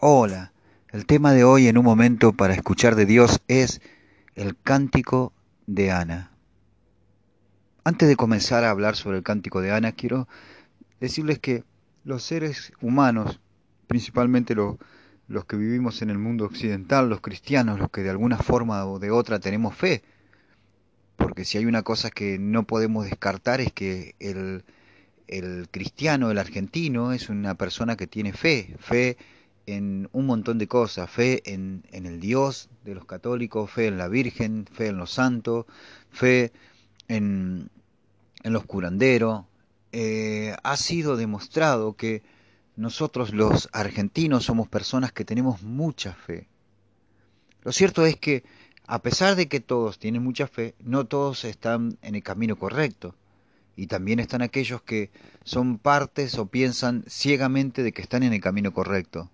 Hola, el tema de hoy en un momento para escuchar de Dios es el cántico de Ana. Antes de comenzar a hablar sobre el cántico de Ana, quiero decirles que los seres humanos, principalmente los, los que vivimos en el mundo occidental, los cristianos, los que de alguna forma o de otra tenemos fe, porque si hay una cosa que no podemos descartar es que el, el cristiano, el argentino, es una persona que tiene fe, fe en un montón de cosas, fe en, en, el Dios de los católicos, fe en la Virgen, fe en los santos, fe en, en los curanderos. Eh, ha sido demostrado que nosotros los argentinos somos personas que tenemos mucha fe. Lo cierto es que a pesar de que todos tienen mucha fe, no todos están en el camino correcto. Y también están aquellos que son partes o piensan ciegamente de que están en el camino correcto.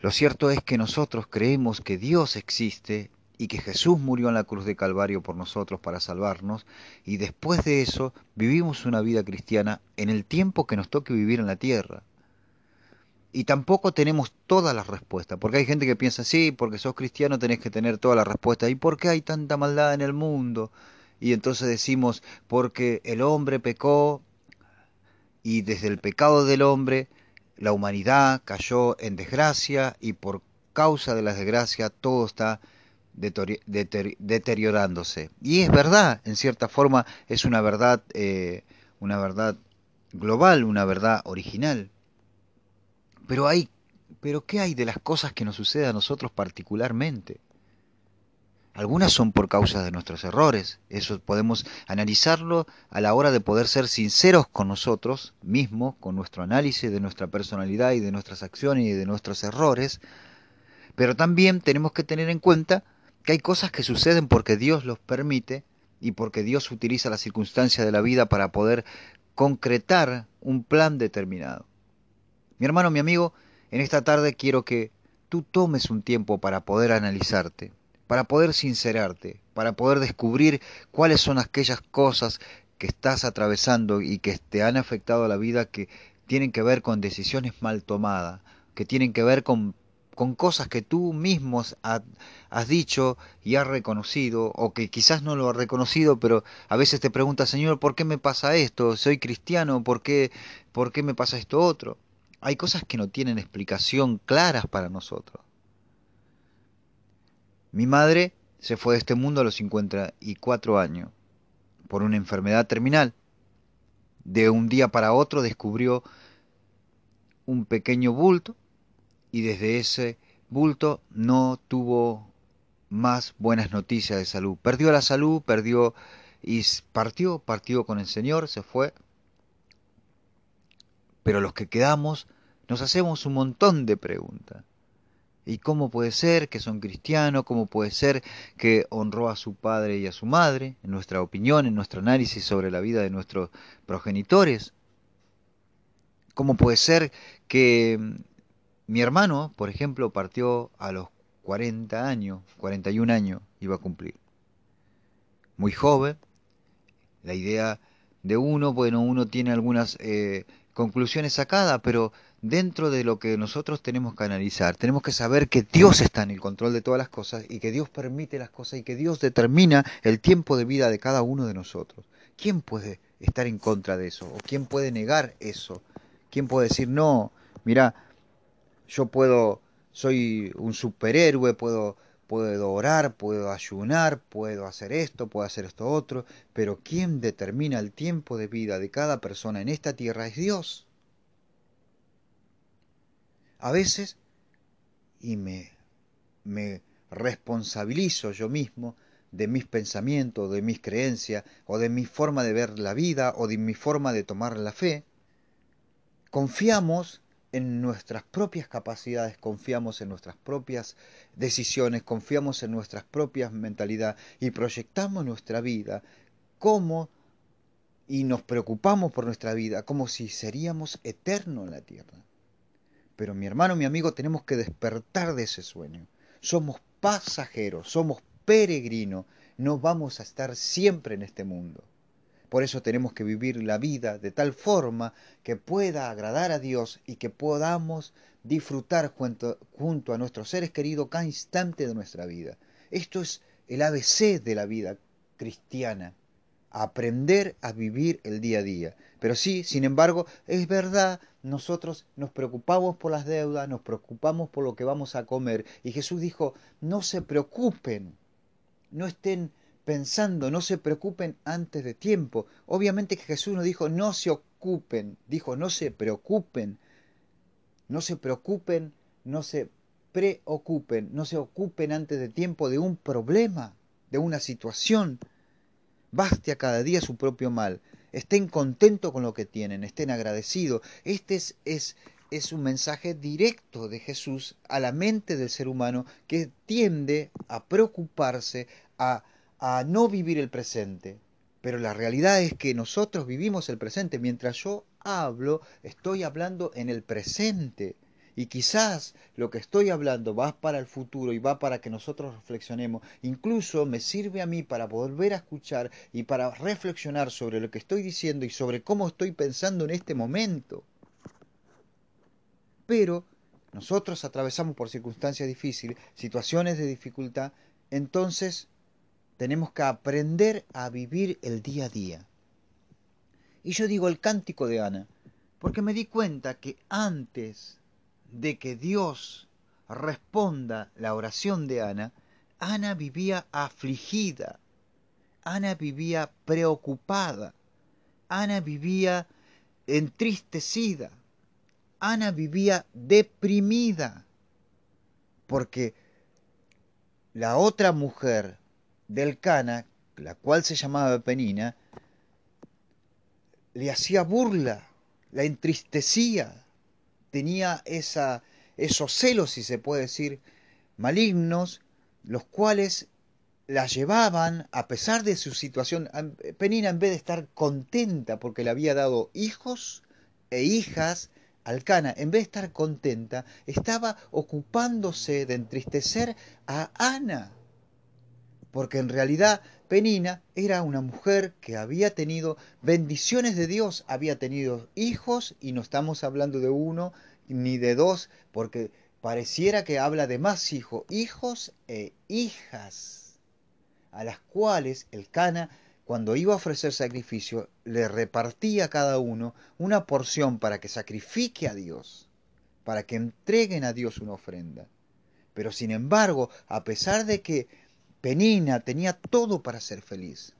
Lo cierto es que nosotros creemos que Dios existe y que Jesús murió en la cruz de Calvario por nosotros para salvarnos, y después de eso vivimos una vida cristiana en el tiempo que nos toque vivir en la tierra. Y tampoco tenemos todas las respuestas, porque hay gente que piensa, sí, porque sos cristiano tenés que tener todas las respuestas, ¿y por qué hay tanta maldad en el mundo? Y entonces decimos, porque el hombre pecó, y desde el pecado del hombre la humanidad cayó en desgracia y por causa de la desgracia todo está deteriorándose. Y es verdad, en cierta forma es una verdad, eh, una verdad global, una verdad original. Pero hay, pero ¿qué hay de las cosas que nos suceden a nosotros particularmente? Algunas son por causa de nuestros errores. Eso podemos analizarlo a la hora de poder ser sinceros con nosotros mismos, con nuestro análisis de nuestra personalidad y de nuestras acciones y de nuestros errores. Pero también tenemos que tener en cuenta que hay cosas que suceden porque Dios los permite y porque Dios utiliza las circunstancias de la vida para poder concretar un plan determinado. Mi hermano, mi amigo, en esta tarde quiero que tú tomes un tiempo para poder analizarte, para poder sincerarte, para poder descubrir cuáles son aquellas cosas que estás atravesando y que te han afectado a la vida que tienen que ver con decisiones mal tomadas, que tienen que ver con, cosas que tú mismo has, has dicho y has reconocido, o que quizás no lo has reconocido, pero a veces te preguntas, Señor, ¿por qué me pasa esto? ¿Soy cristiano? ¿Por qué, ¿Por qué me pasa esto otro? Hay cosas que no tienen explicación claras para nosotros. Mi madre se fue de este mundo a los 54 años por una enfermedad terminal. De un día para otro descubrió un pequeño bulto y desde ese bulto no tuvo más buenas noticias de salud. Perdió la salud, perdió y partió, partió con el Señor, se fue. Pero los que quedamos nos hacemos un montón de preguntas. ¿Y cómo puede ser que son cristianos? ¿Cómo puede ser que honró a su padre y a su madre? En nuestra opinión, en nuestro análisis sobre la vida de nuestros progenitores. ¿Cómo puede ser que mm, mi hermano, por ejemplo, partió a los 40 años, 41 años iba a cumplir? Muy joven. La idea de uno, bueno, uno tiene algunas eh, conclusiones sacadas, pero dentro de lo que nosotros tenemos que analizar, tenemos que saber que Dios está en el control de todas las cosas y que Dios permite las cosas y que Dios determina el tiempo de vida de cada uno de nosotros. ¿Quién puede estar en contra de eso? ¿O quién puede negar eso? ¿Quién puede decir, no, mira, yo puedo, soy un superhéroe, puedo, puedo orar, puedo ayunar, puedo hacer esto, puedo hacer esto otro, pero quien determina el tiempo de vida de cada persona en esta tierra es Dios a veces, y me, me responsabilizo yo mismo de mis pensamientos, de mis creencias, o de mi forma de ver la vida, o de mi forma de tomar la fe, confiamos en nuestras propias capacidades, confiamos en nuestras propias decisiones, confiamos en nuestras propias mentalidades y proyectamos nuestra vida como y nos preocupamos por nuestra vida como si seríamos eternos en la tierra. Pero mi hermano, mi amigo, tenemos que despertar de ese sueño. Somos pasajeros, somos peregrinos, no vamos a estar siempre en este mundo. Por eso tenemos que vivir la vida de tal forma que pueda agradar a Dios y que podamos disfrutar junto, junto a nuestros seres queridos cada instante de nuestra vida. Esto es el ABC de la vida cristiana, aprender a vivir el día a día. Pero sí, sin embargo, es verdad, nosotros nos preocupamos por las deudas, nos preocupamos por lo que vamos a comer. Y Jesús dijo, no se preocupen, no estén pensando, no se preocupen antes de tiempo. Obviamente que Jesús no dijo, no se ocupen, dijo, no se preocupen, no se preocupen, no se preocupen, no se ocupen antes de tiempo de un problema, de una situación. Baste a cada día su propio mal. Estén contentos con lo que tienen, estén agradecidos. Este es, es, es un mensaje directo de Jesús a la mente del ser humano que tiende a preocuparse, a, a no vivir el presente. Pero la realidad es que nosotros vivimos el presente. Mientras yo hablo, estoy hablando en el presente. Y quizás lo que estoy hablando va para el futuro y va para que nosotros reflexionemos. Incluso me sirve a mí para volver a escuchar y para reflexionar sobre lo que estoy diciendo y sobre cómo estoy pensando en este momento. Pero nosotros atravesamos por circunstancias difíciles, situaciones de dificultad, entonces tenemos que aprender a vivir el día a día. Y yo digo el cántico de Ana, porque me di cuenta que antes de que Dios responda la oración de Ana, Ana vivía afligida, Ana vivía preocupada, Ana vivía entristecida, Ana vivía deprimida, porque la otra mujer del Cana, la cual se llamaba Penina, le hacía burla, la entristecía, tenía esa, esos celos, si se puede decir, malignos, los cuales la llevaban, a pesar de su situación, Penina en vez de estar contenta porque le había dado hijos e hijas al Cana, en vez de estar contenta, estaba ocupándose de entristecer a Ana, porque en realidad Penina era una mujer que había tenido bendiciones de Dios, había tenido hijos, y no estamos hablando de uno ni de dos, porque pareciera que habla de más hijos, hijos e hijas, a las cuales el Cana, cuando iba a ofrecer sacrificio, le repartía a cada uno una porción para que sacrifique a Dios, para que entreguen a Dios una ofrenda. Pero sin embargo, a pesar de que Penina tenía todo para ser feliz.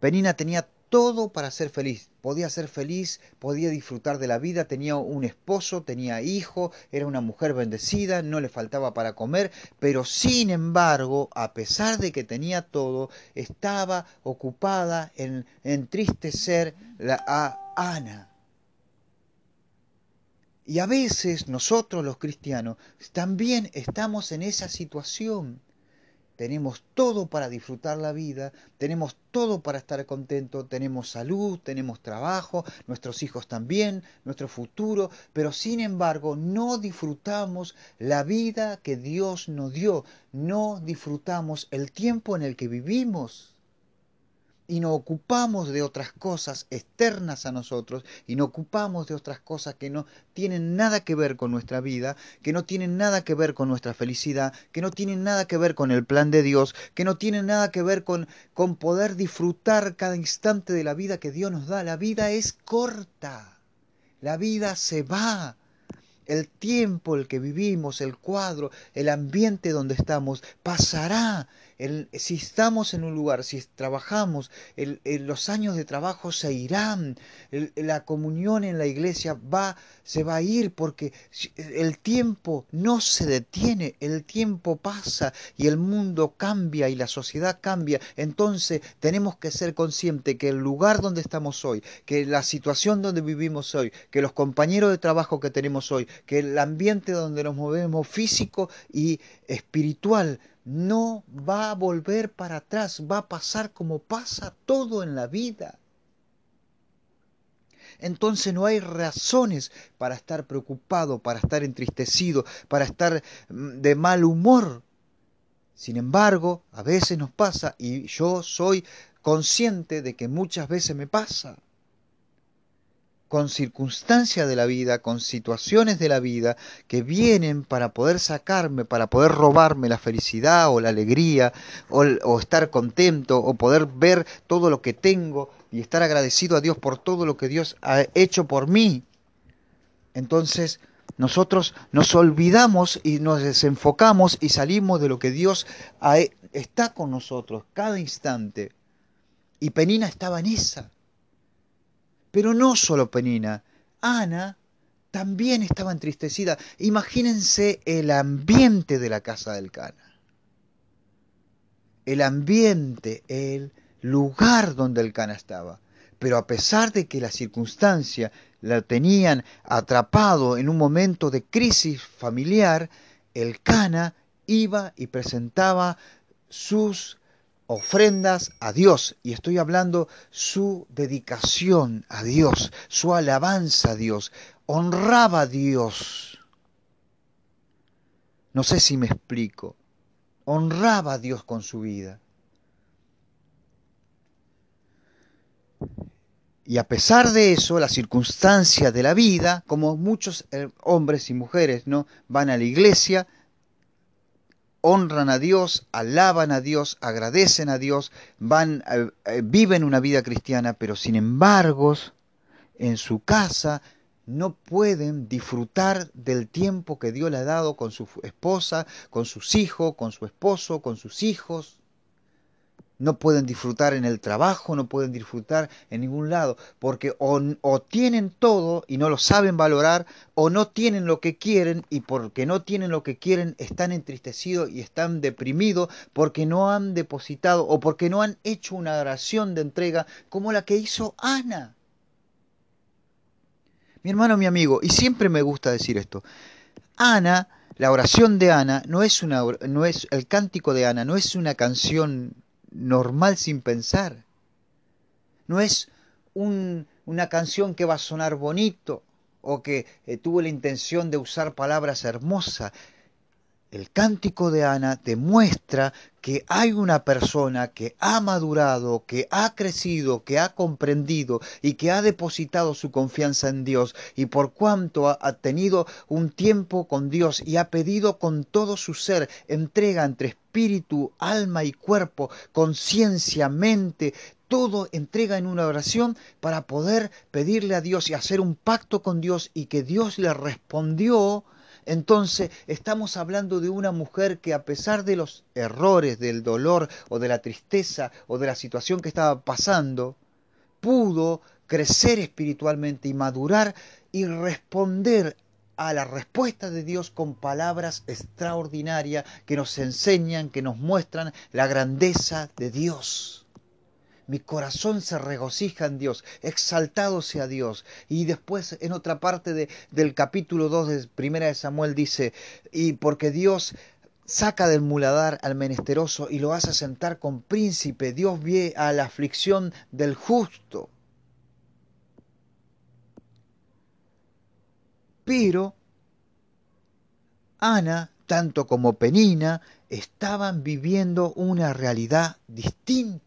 Penina tenía todo para ser feliz. Podía ser feliz, podía disfrutar de la vida, tenía un esposo, tenía hijo, era una mujer bendecida, no le faltaba para comer, pero sin embargo, a pesar de que tenía todo, estaba ocupada en entristecer a Ana. Y a veces nosotros los cristianos también estamos en esa situación tenemos todo para disfrutar la vida, tenemos todo para estar contentos, tenemos salud, tenemos trabajo, nuestros hijos también, nuestro futuro, pero sin embargo no disfrutamos la vida que Dios nos dio, no disfrutamos el tiempo en el que vivimos y nos ocupamos de otras cosas externas a nosotros y nos ocupamos de otras cosas que no tienen nada que ver con nuestra vida, que no tienen nada que ver con nuestra felicidad, que no tienen nada que ver con el plan de Dios, que no tienen nada que ver con, con poder disfrutar cada instante de la vida que Dios nos da. La vida es corta, la vida se va. El tiempo el que vivimos, el cuadro, el ambiente donde estamos, pasará si estamos en un lugar, si trabajamos, los años de trabajo se irán, la comunión en la iglesia va, se va a ir porque el tiempo no se detiene, el tiempo pasa y el mundo cambia y la sociedad cambia. Entonces tenemos que ser conscientes que el lugar donde estamos hoy, que la situación donde vivimos hoy, que los compañeros de trabajo que tenemos hoy, que el ambiente donde nos movemos físico y espiritual, no va a volver para atrás, va a pasar como pasa todo en la vida. Entonces no hay razones para estar preocupado, para estar entristecido, para estar mm, de mal humor. Sin embargo, a veces nos pasa y yo soy consciente de que muchas veces me pasa. Con circunstancias de la vida, con situaciones de la vida que vienen para poder sacarme, para poder robarme la felicidad o la alegría o, estar contento o poder ver todo lo que tengo y estar agradecido a Dios por todo lo que Dios ha hecho por mí. Entonces nosotros nos olvidamos y nos desenfocamos y salimos de lo que Dios está con nosotros cada instante. Y Penina estaba en esa. Pero no solo Penina, Ana también estaba entristecida. Imagínense el ambiente de la casa del Cana. El ambiente, el lugar donde el Cana estaba. Pero a pesar de que la circunstancia la tenían atrapado en un momento de crisis familiar, el Cana iba y presentaba sus ofrendas a Dios, y estoy hablando su dedicación a Dios, su alabanza a Dios, honraba a Dios. No sé si me explico, honraba a Dios con su vida. Y a pesar de eso, la circunstancia de la vida, como muchos eh, hombres y mujeres no van a la iglesia, honran a Dios, alaban a Dios, agradecen a Dios, van, eh, eh, viven una vida cristiana, pero sin embargo, en su casa no pueden disfrutar del tiempo que Dios le ha dado con su esposa, con sus hijos, con su esposo, con sus hijos no pueden disfrutar en el trabajo, no pueden disfrutar en ningún lado, porque o, tienen todo y no lo saben valorar, o no tienen lo que quieren y porque no tienen lo que quieren están entristecidos y están deprimidos porque no han depositado o porque no han hecho una oración de entrega como la que hizo Ana. Mi hermano, mi amigo, y siempre me gusta decir esto, Ana, la oración de Ana no es una no es el cántico de Ana, no es una canción normal sin pensar. No es un, una canción que va a sonar bonito o que eh, tuvo la intención de usar palabras hermosas. El cántico de Ana demuestra que hay una persona que ha madurado, que ha crecido, que ha comprendido y que ha depositado su confianza en Dios y por cuanto ha, tenido un tiempo con Dios y ha pedido con todo su ser entrega entre espíritu, alma y cuerpo, conciencia, mente, todo entrega en una oración para poder pedirle a Dios y hacer un pacto con Dios y que Dios le respondió entonces estamos hablando de una mujer que a pesar de los errores, del dolor o de la tristeza o de la situación que estaba pasando, pudo crecer espiritualmente y madurar y responder a la respuesta de Dios con palabras extraordinarias que nos enseñan, que nos muestran la grandeza de Dios mi corazón se regocija en Dios, exaltado sea Dios. Y después en otra parte de, del capítulo 2 de Primera de Samuel dice, y porque Dios saca del muladar al menesteroso y lo hace sentar con príncipe, Dios ve a la aflicción del justo. Pero Ana, tanto como Penina, estaban viviendo una realidad distinta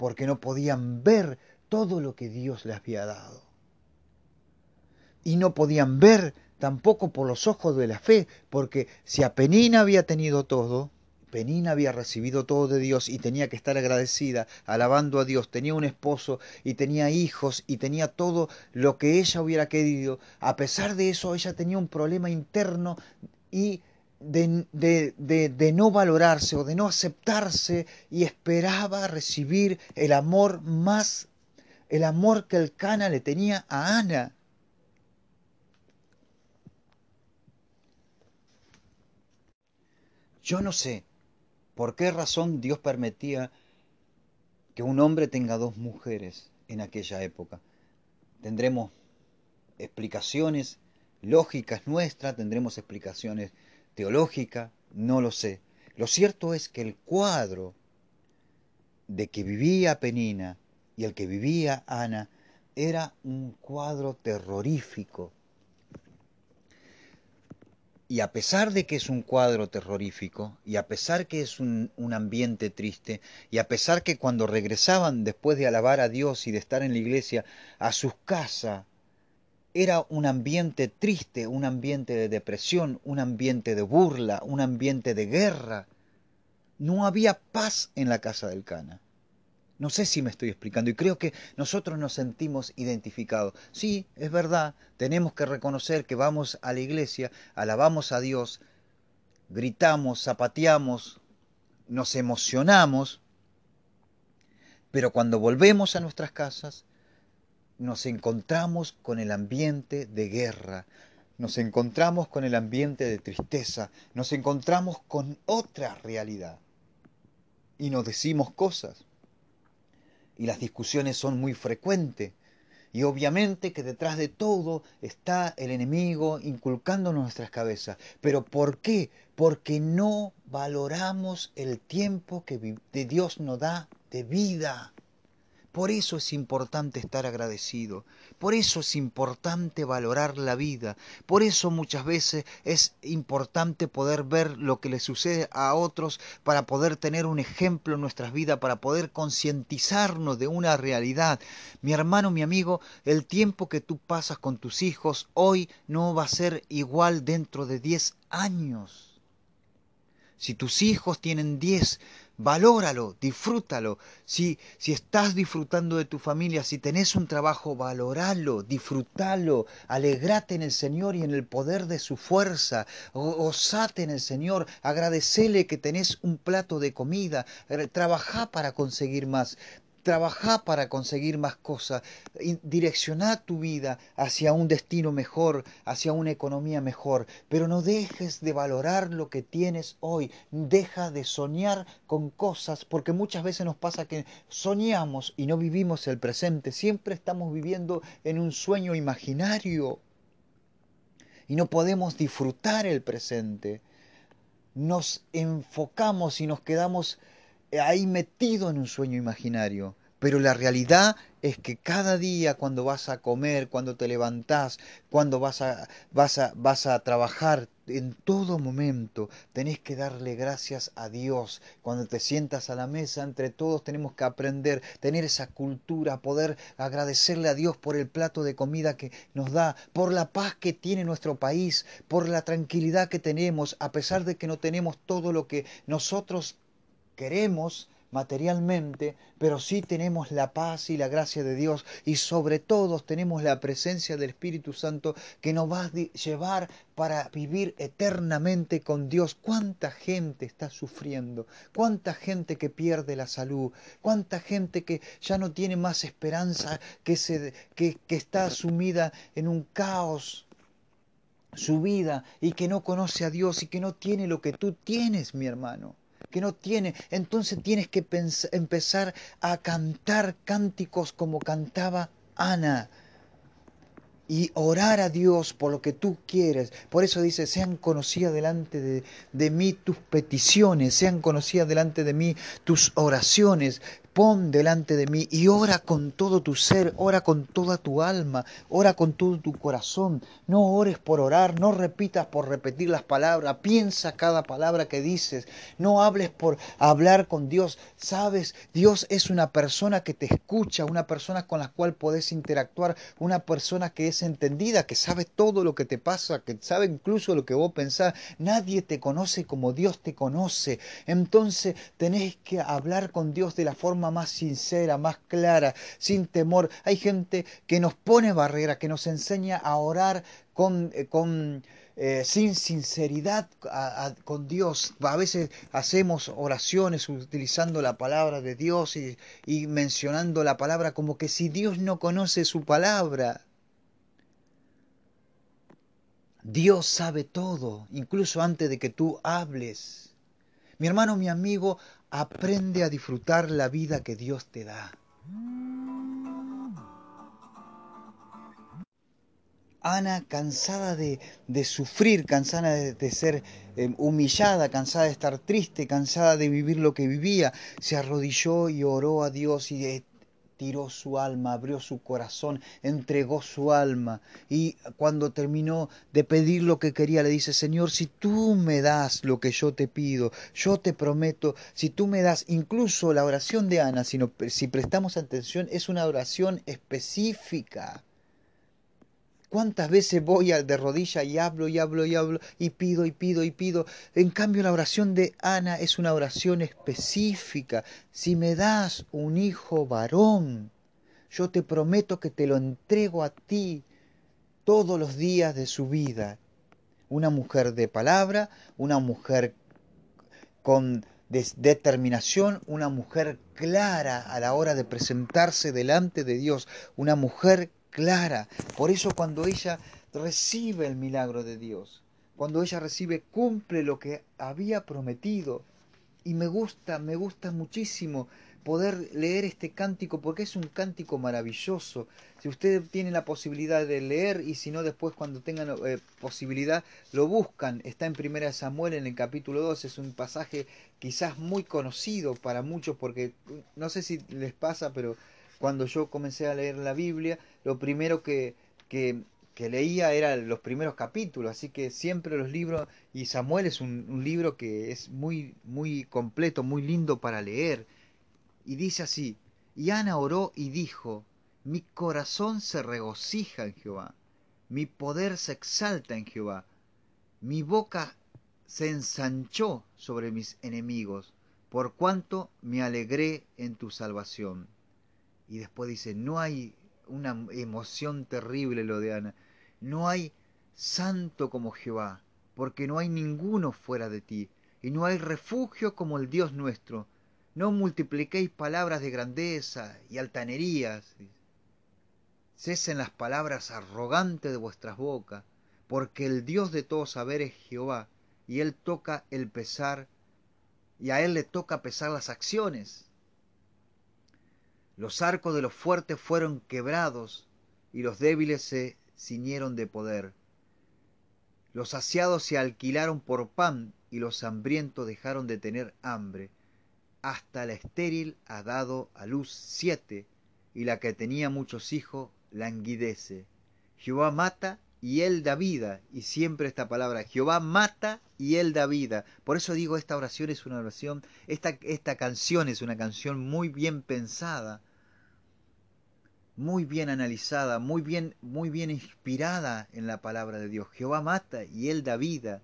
porque no podían ver todo lo que Dios les había dado. Y no podían ver tampoco por los ojos de la fe, porque si a Penina había tenido todo, Penina había recibido todo de Dios y tenía que estar agradecida, alabando a Dios, tenía un esposo y tenía hijos y tenía todo lo que ella hubiera querido. A pesar de eso, ella tenía un problema interno y de, no valorarse o de no aceptarse y esperaba recibir el amor más, el amor que el Cana le tenía a Ana. Yo no sé por qué razón Dios permitía que un hombre tenga dos mujeres en aquella época. Tendremos explicaciones lógicas nuestras, tendremos explicaciones teológica, no lo sé. Lo cierto es que el cuadro de que vivía Penina y el que vivía Ana era un cuadro terrorífico. Y a pesar de que es un cuadro terrorífico, y a pesar que es un, un, ambiente triste, y a pesar que cuando regresaban después de alabar a Dios y de estar en la iglesia a sus casas, era un ambiente triste, un ambiente de depresión, un ambiente de burla, un ambiente de guerra. No había paz en la casa del Cana. No sé si me estoy explicando y creo que nosotros nos sentimos identificados. Sí, es verdad, tenemos que reconocer que vamos a la iglesia, alabamos a Dios, gritamos, zapateamos, nos emocionamos, pero cuando volvemos a nuestras casas nos encontramos con el ambiente de guerra, nos encontramos con el ambiente de tristeza, nos encontramos con otra realidad y nos decimos cosas y las discusiones son muy frecuentes. Y obviamente que detrás de todo está el enemigo inculcando en nuestras cabezas. Pero ¿por qué? Porque no valoramos el tiempo que Dios nos da de vida. Por eso es importante estar agradecido, por eso es importante valorar la vida, por eso muchas veces es importante poder ver lo que le sucede a otros para poder tener un ejemplo en nuestras vidas, para poder concientizarnos de una realidad. Mi hermano, mi amigo, el tiempo que tú pasas con tus hijos hoy no va a ser igual dentro de 10 años. Si tus hijos tienen 10, valóralo, disfrútalo. Si, si estás disfrutando de tu familia, si tenés un trabajo, valoralo, disfrútalo, alegrate en el Señor y en el poder de su fuerza, osate en el Señor, agradecele que tenés un plato de comida, eh, trabajá para conseguir más. Trabaja para conseguir más cosas, direcciona tu vida hacia un destino mejor, hacia una economía mejor, pero no dejes de valorar lo que tienes hoy, deja de soñar con cosas, porque muchas veces nos pasa que soñamos y no vivimos el presente, siempre estamos viviendo en un sueño imaginario. Y no podemos disfrutar el presente. Nos enfocamos y nos quedamos ahí metido en un sueño imaginario. Pero la realidad es que cada día cuando vas a comer, cuando te levantás, cuando vas a, vas a, vas a trabajar, en todo momento tenés que darle gracias a Dios. Cuando te sientas a la mesa, entre todos tenemos que aprender, tener esa cultura, poder agradecerle a Dios por el plato de comida que nos da, por la paz que tiene nuestro país, por la tranquilidad que tenemos, a pesar de que no tenemos todo lo que nosotros queremos materialmente, pero sí tenemos la paz y la gracia de Dios y sobre todo tenemos la presencia del Espíritu Santo que nos va a llevar para vivir eternamente con Dios. ¿Cuánta gente está sufriendo? ¿Cuánta gente que pierde la salud? ¿Cuánta gente que ya no tiene más esperanza, que, se, que, que está sumida en un caos? su vida y que no conoce a Dios y que no tiene lo que tú tienes, mi hermano que no tiene. Entonces tienes que empezar a cantar cánticos como cantaba Ana y orar a Dios por lo que tú quieres. Por eso dice, sean conocidas delante de, de, mí tus peticiones, sean conocidas delante de mí tus oraciones pon delante de mí y ora con todo tu ser, ora con toda tu alma, ora con todo tu corazón. No ores por orar, no repitas por repetir las palabras, piensa cada palabra que dices, no hables por hablar con Dios. Sabes, Dios es una persona que te escucha, una persona con la cual podés interactuar, una persona que es entendida, que sabe todo lo que te pasa, que sabe incluso lo que vos pensás. Nadie te conoce como Dios te conoce. Entonces tenés que hablar con Dios de la forma más sincera, más clara, sin temor. Hay gente que nos pone barrera, que nos enseña a orar con, eh, con eh, sin sinceridad con Dios. A veces hacemos oraciones utilizando la palabra de Dios y mencionando la palabra como que si Dios no conoce su palabra. Dios sabe todo, incluso antes de que tú hables. Mi hermano, mi amigo, Aprende a disfrutar la vida que Dios te da. Ana, cansada de, sufrir, cansada de, ser eh, humillada, cansada de estar triste, cansada de vivir lo que vivía, se arrodilló y oró a Dios y tiró su alma, abrió su corazón, entregó su alma. Y cuando terminó de pedir lo que quería, le dice, Señor, si tú me das lo que yo te pido, yo te prometo, si tú me das, incluso la oración de Ana, si, si prestamos atención, es una oración específica. ¿Cuántas veces voy al de rodilla y hablo y hablo y hablo y pido y pido y pido? En cambio la oración de Ana es una oración específica. Si me das un hijo varón, yo te prometo que te lo entrego a ti todos los días de su vida. Una mujer de palabra, una mujer con determinación, una mujer clara a la hora de presentarse delante de Dios, una mujer clara. Por eso cuando ella recibe el milagro de Dios, cuando ella recibe, cumple lo que había prometido. Y me gusta, me gusta muchísimo poder leer este cántico porque es un cántico maravilloso. Si ustedes tienen la posibilidad de leer y si no después cuando tengan eh, posibilidad lo buscan. Está en Primera Samuel en el capítulo 2, es un pasaje quizás muy conocido para muchos porque no sé si les pasa, pero cuando yo comencé a leer la Biblia, lo primero que, que, leía eran los primeros capítulos, así que siempre los libros, y Samuel es un, un libro que es muy, muy completo, muy lindo para leer, y dice así, y Ana oró y dijo, mi corazón se regocija en Jehová, mi poder se exalta en Jehová, mi boca se ensanchó sobre mis enemigos, por cuanto me alegré en tu salvación. Y después dice, no hay una emoción terrible lo de Ana, no hay santo como Jehová, porque no hay ninguno fuera de ti, y no hay refugio como el Dios nuestro. No multipliquéis palabras de grandeza y altanerías. Cesen las palabras arrogantes de vuestras bocas, porque el Dios de todo saber es Jehová, y él toca el pesar, y a él le toca pesar las acciones. Los arcos de los fuertes fueron quebrados y los débiles se ciñeron de poder. Los saciados se alquilaron por pan y los hambrientos dejaron de tener hambre. Hasta la estéril ha dado a luz siete y la que tenía muchos hijos languidece. Jehová mata y él da vida. Y siempre esta palabra, Jehová mata y él da vida. Por eso digo, esta oración es una oración, esta, esta canción es una canción muy bien pensada muy bien analizada, muy bien, muy bien inspirada en la palabra de Dios. Jehová mata y él da vida.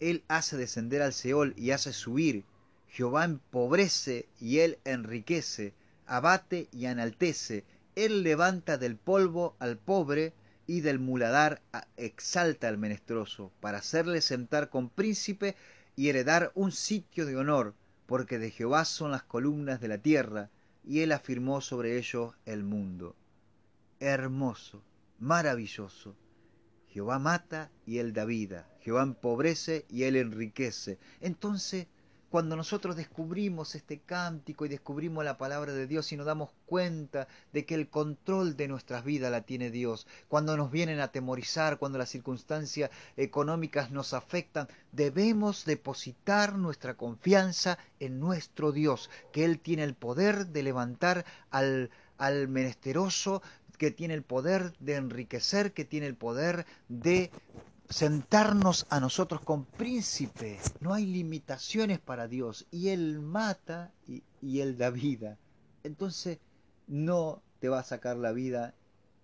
Él hace descender al Seol y hace subir. Jehová empobrece y él enriquece, abate y enaltece. Él levanta del polvo al pobre y del muladar exalta al menesteroso, para hacerle sentar con príncipe y heredar un sitio de honor, porque de Jehová son las columnas de la tierra, y él afirmó sobre ellos el mundo hermoso, maravilloso. Jehová mata y él da vida. Jehová empobrece y él enriquece. Entonces, cuando nosotros descubrimos este cántico y descubrimos la palabra de Dios y nos damos cuenta de que el control de nuestras vidas la tiene Dios, cuando nos vienen a atemorizar, cuando las circunstancias económicas nos afectan, debemos depositar nuestra confianza en nuestro Dios, que Él tiene el poder de levantar al, al menesteroso, que tiene el poder de enriquecer, que tiene el poder de sentarnos a nosotros con príncipe. No hay limitaciones para Dios. Y Él mata y, y, Él da vida. Entonces no te va a sacar la vida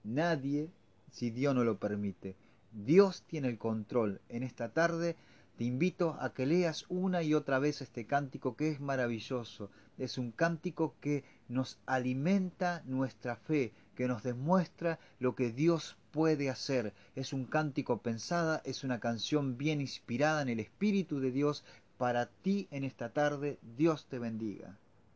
nadie si Dios no lo permite. Dios tiene el control. En esta tarde te invito a que leas una y otra vez este cántico que es maravilloso. Es un cántico que nos alimenta nuestra fe, que nos demuestra lo que Dios puede hacer. Es un cántico pensada, es una canción bien inspirada en el Espíritu de Dios para ti en esta tarde. Dios te bendiga.